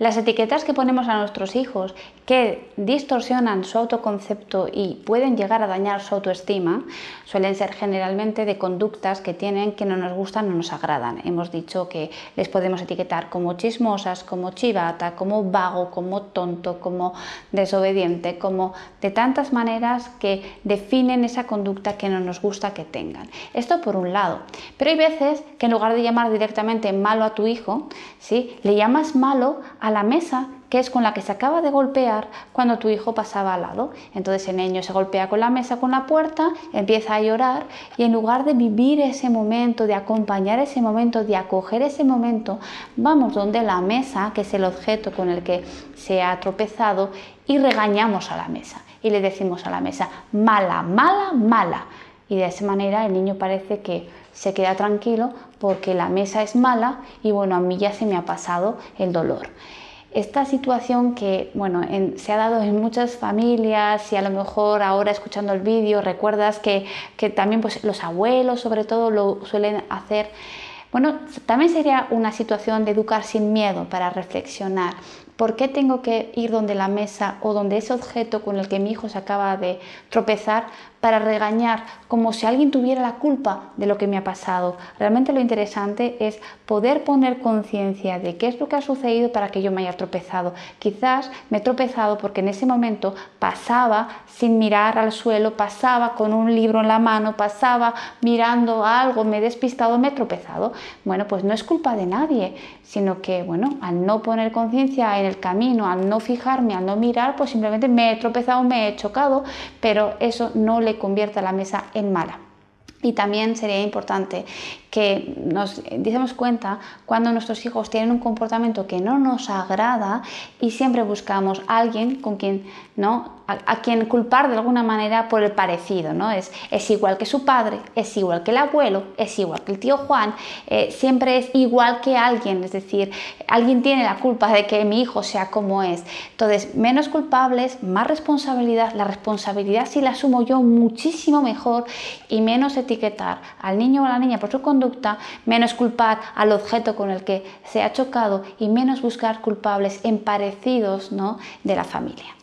Las etiquetas que ponemos a nuestros hijos que distorsionan su autoconcepto y pueden llegar a dañar su autoestima suelen ser generalmente de conductas que tienen que no nos gustan, no nos agradan. Hemos dicho que les podemos etiquetar como chismosas, como chivata, como vago, como tonto, como desobediente, como de tantas maneras que definen esa conducta que no nos gusta que tengan. Esto por un lado. Pero hay veces que en lugar de llamar directamente malo a tu hijo, ¿sí? le llamas malo a la mesa que es con la que se acaba de golpear cuando tu hijo pasaba al lado. Entonces el niño se golpea con la mesa, con la puerta, empieza a llorar y en lugar de vivir ese momento, de acompañar ese momento, de acoger ese momento, vamos donde la mesa, que es el objeto con el que se ha tropezado, y regañamos a la mesa. Y le decimos a la mesa, mala, mala, mala. Y de esa manera el niño parece que se queda tranquilo porque la mesa es mala y bueno, a mí ya se me ha pasado el dolor. Esta situación que bueno, se ha dado en muchas familias y a lo mejor ahora escuchando el vídeo recuerdas que, que también pues, los abuelos sobre todo lo suelen hacer. Bueno, también sería una situación de educar sin miedo para reflexionar. ¿Por qué tengo que ir donde la mesa o donde ese objeto con el que mi hijo se acaba de tropezar para regañar como si alguien tuviera la culpa de lo que me ha pasado? Realmente lo interesante es poder poner conciencia de qué es lo que ha sucedido para que yo me haya tropezado. Quizás me he tropezado porque en ese momento pasaba sin mirar al suelo, pasaba con un libro en la mano, pasaba mirando algo, me he despistado, me he tropezado. Bueno, pues no es culpa de nadie, sino que, bueno, al no poner conciencia en el camino, al no fijarme, al no mirar, pues simplemente me he tropezado, me he chocado, pero eso no le convierte a la mesa en mala. Y también sería importante que nos demos cuenta cuando nuestros hijos tienen un comportamiento que no nos agrada y siempre buscamos a alguien con quien, ¿no? A, quien culpar de alguna manera por el parecido, ¿no? Es, es igual que su padre, es igual que el abuelo, es igual que el tío Juan, eh, siempre es igual que alguien, es decir, alguien tiene la culpa de que mi hijo sea como es. Entonces, menos culpables, más responsabilidad, la responsabilidad si la asumo yo muchísimo mejor y menos etiquetar al niño o a la niña por su conducta menos culpar al objeto con el que se ha chocado y menos buscar culpables en parecidos ¿no? de la familia.